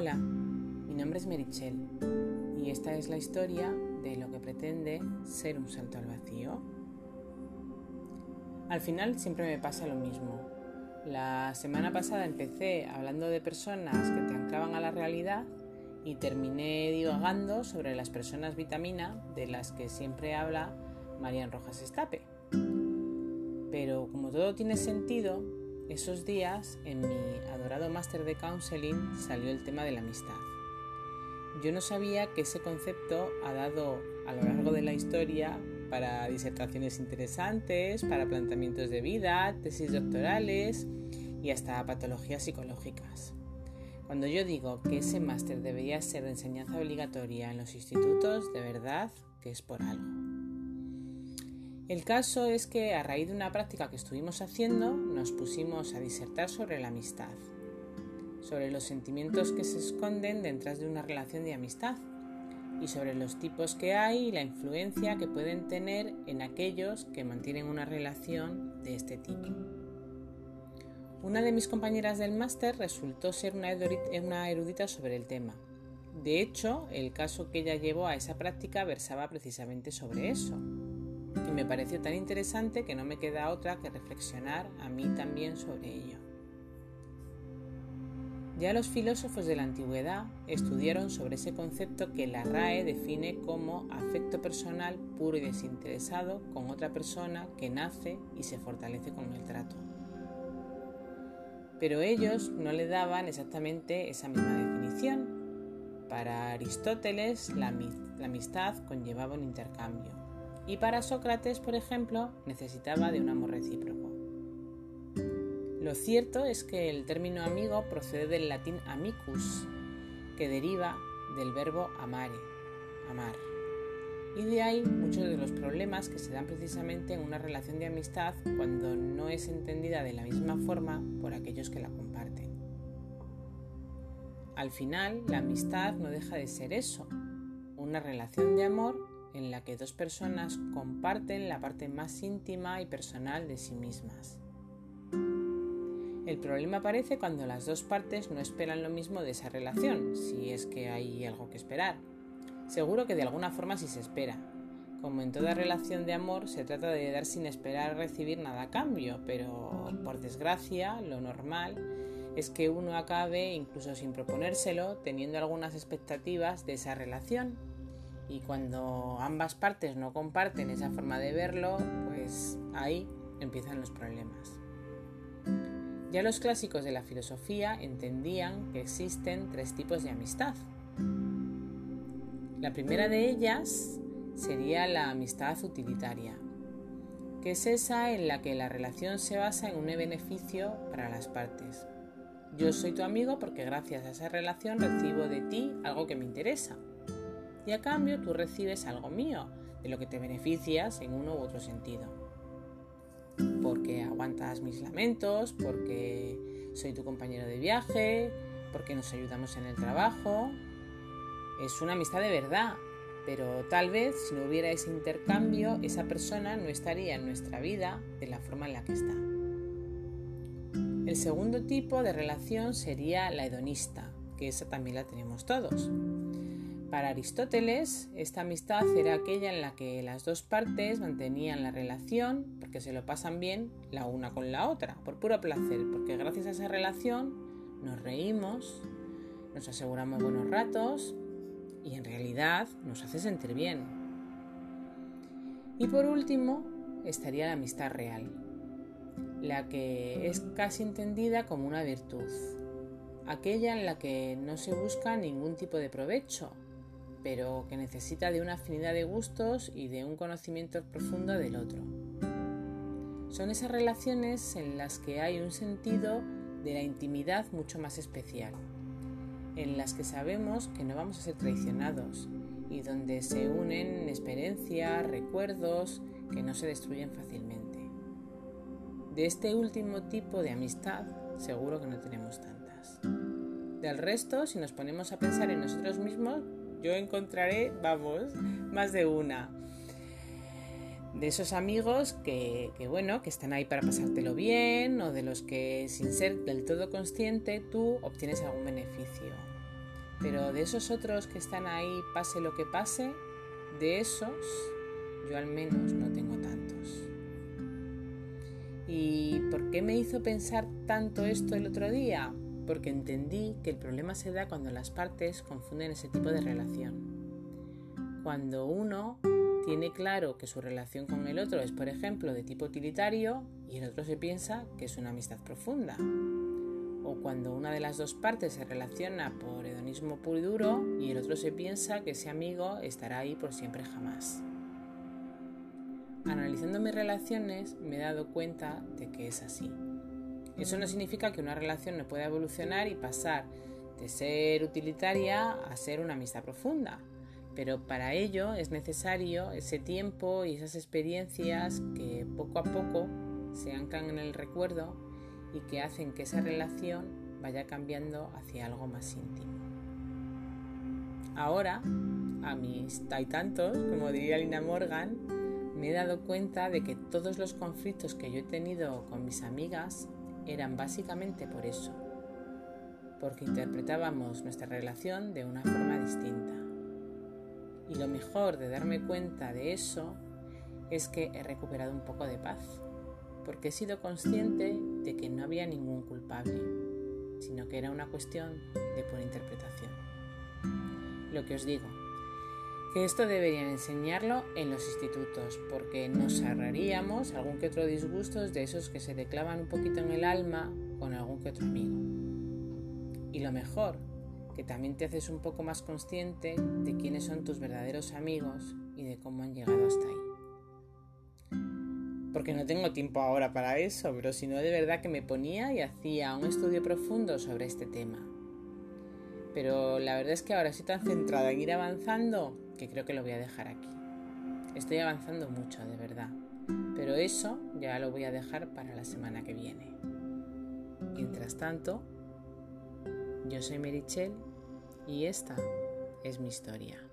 Hola, mi nombre es Merichel y esta es la historia de lo que pretende ser un salto al vacío. Al final siempre me pasa lo mismo. La semana pasada empecé hablando de personas que te anclaban a la realidad y terminé divagando sobre las personas vitamina de las que siempre habla Marian Rojas Estape. Pero como todo tiene sentido, esos días, en mi adorado máster de counseling, salió el tema de la amistad. Yo no sabía que ese concepto ha dado a lo largo de la historia para disertaciones interesantes, para planteamientos de vida, tesis doctorales y hasta patologías psicológicas. Cuando yo digo que ese máster debería ser de enseñanza obligatoria en los institutos, de verdad que es por algo. El caso es que a raíz de una práctica que estuvimos haciendo nos pusimos a disertar sobre la amistad, sobre los sentimientos que se esconden detrás de una relación de amistad y sobre los tipos que hay y la influencia que pueden tener en aquellos que mantienen una relación de este tipo. Una de mis compañeras del máster resultó ser una erudita sobre el tema. De hecho, el caso que ella llevó a esa práctica versaba precisamente sobre eso y me pareció tan interesante que no me queda otra que reflexionar a mí también sobre ello. Ya los filósofos de la antigüedad estudiaron sobre ese concepto que la RAE define como afecto personal puro y desinteresado con otra persona que nace y se fortalece con el trato. Pero ellos no le daban exactamente esa misma definición. Para Aristóteles la, amistad conllevaba un intercambio, y para Sócrates, por ejemplo, necesitaba de un amor recíproco. Lo cierto es que el término amigo procede del latín amicus, que deriva del verbo amare, amar. Y de ahí muchos de los problemas que se dan precisamente en una relación de amistad cuando no es entendida de la misma forma por aquellos que la comparten. Al final, la amistad no deja de ser eso, una relación de amor en la que dos personas comparten la parte más íntima y personal de sí mismas. El problema aparece cuando las dos partes no esperan lo mismo de esa relación, si es que hay algo que esperar. Seguro que de alguna forma sí se espera. Como en toda relación de amor, se trata de dar sin esperar recibir nada a cambio, pero por desgracia, lo normal es que uno acabe, incluso sin proponérselo, teniendo algunas expectativas de esa relación y cuando ambas partes no comparten esa forma de verlo, pues ahí empiezan los problemas. Ya los clásicos de la filosofía entendían que existen tres tipos de amistad. La primera de ellas sería la amistad utilitaria, que es esa en la que la relación se basa en un beneficio para las partes. Yo soy tu amigo porque gracias a esa relación recibo de ti algo que me interesa y a cambio tú recibes algo mío, de lo que te beneficias en uno u otro sentido. Porque aguantas mis lamentos, porque soy tu compañero de viaje, porque nos ayudamos en el trabajo. Es una amistad de verdad, pero tal vez si no hubiera ese intercambio, esa persona no estaría en nuestra vida de la forma en la que está. El segundo tipo de relación sería la hedonista, que esa también la tenemos todos. Para Aristóteles, esta amistad era aquella en la que las dos partes mantenían la relación porque se lo pasan bien la una con la otra, por puro placer, porque gracias a esa relación nos reímos, nos aseguramos buenos ratos y en realidad nos hace sentir bien. Y por último, estaría la amistad real, la que es casi entendida como una virtud, aquella en la que no se busca ningún tipo de provecho, pero que necesita de una afinidad de gustos y de un conocimiento profundo del otro. Son esas relaciones en las que hay un sentido de la intimidad mucho más especial, en las que sabemos que no vamos a ser traicionados y donde se unen experiencias, recuerdos que no se destruyen fácilmente. De este último tipo de amistad seguro que no tenemos tantas. Del resto, si nos ponemos a pensar en nosotros mismos, yo encontraré, vamos, más de una. De esos amigos que, bueno, que están ahí para pasártelo bien o de los que sin ser del todo consciente tú obtienes algún beneficio. Pero de esos otros que están ahí, pase lo que pase, de esos yo al menos no tengo tantos. ¿Y por qué me hizo pensar tanto esto el otro día? Porque entendí que el problema se da cuando las partes confunden ese tipo de relación. Cuando uno tiene claro que su relación con el otro es, por ejemplo, de tipo utilitario y el otro se piensa que es una amistad profunda. O cuando una de las dos partes se relaciona por hedonismo puro y duro y el otro se piensa que ese amigo estará ahí por siempre jamás. Analizando mis relaciones me he dado cuenta de que es así. Eso no significa que una relación no pueda evolucionar y pasar de ser utilitaria a ser una amistad profunda pero para ello es necesario ese tiempo y esas experiencias que poco a poco se anclan en el recuerdo y que hacen que esa relación vaya cambiando hacia algo más íntimo. Ahora, a mis tantos, como diría Lina Morgan, me he dado cuenta de que todos los conflictos que yo he tenido con mis amigas eran básicamente por eso, porque interpretábamos nuestra relación de una forma distinta. Y lo mejor de darme cuenta de eso es que he recuperado un poco de paz, porque he sido consciente de que no había ningún culpable, sino que era una cuestión de pura interpretación. Lo que os digo, que esto deberían enseñarlo en los institutos, porque nos ahorraríamos algún que otro disgusto de esos que se declavan un poquito en el alma con algún que otro amigo. Y lo mejor que también te haces un poco más consciente de quiénes son tus verdaderos amigos y de cómo han llegado hasta ahí. Porque no tengo tiempo ahora para eso, pero si no de verdad que me ponía y hacía un estudio profundo sobre este tema. Pero la verdad es que ahora estoy tan centrada en ir avanzando que creo que lo voy a dejar aquí. Estoy avanzando mucho, de verdad. Pero eso ya lo voy a dejar para la semana que viene. Mientras tanto, yo soy Merichel y esta es mi historia.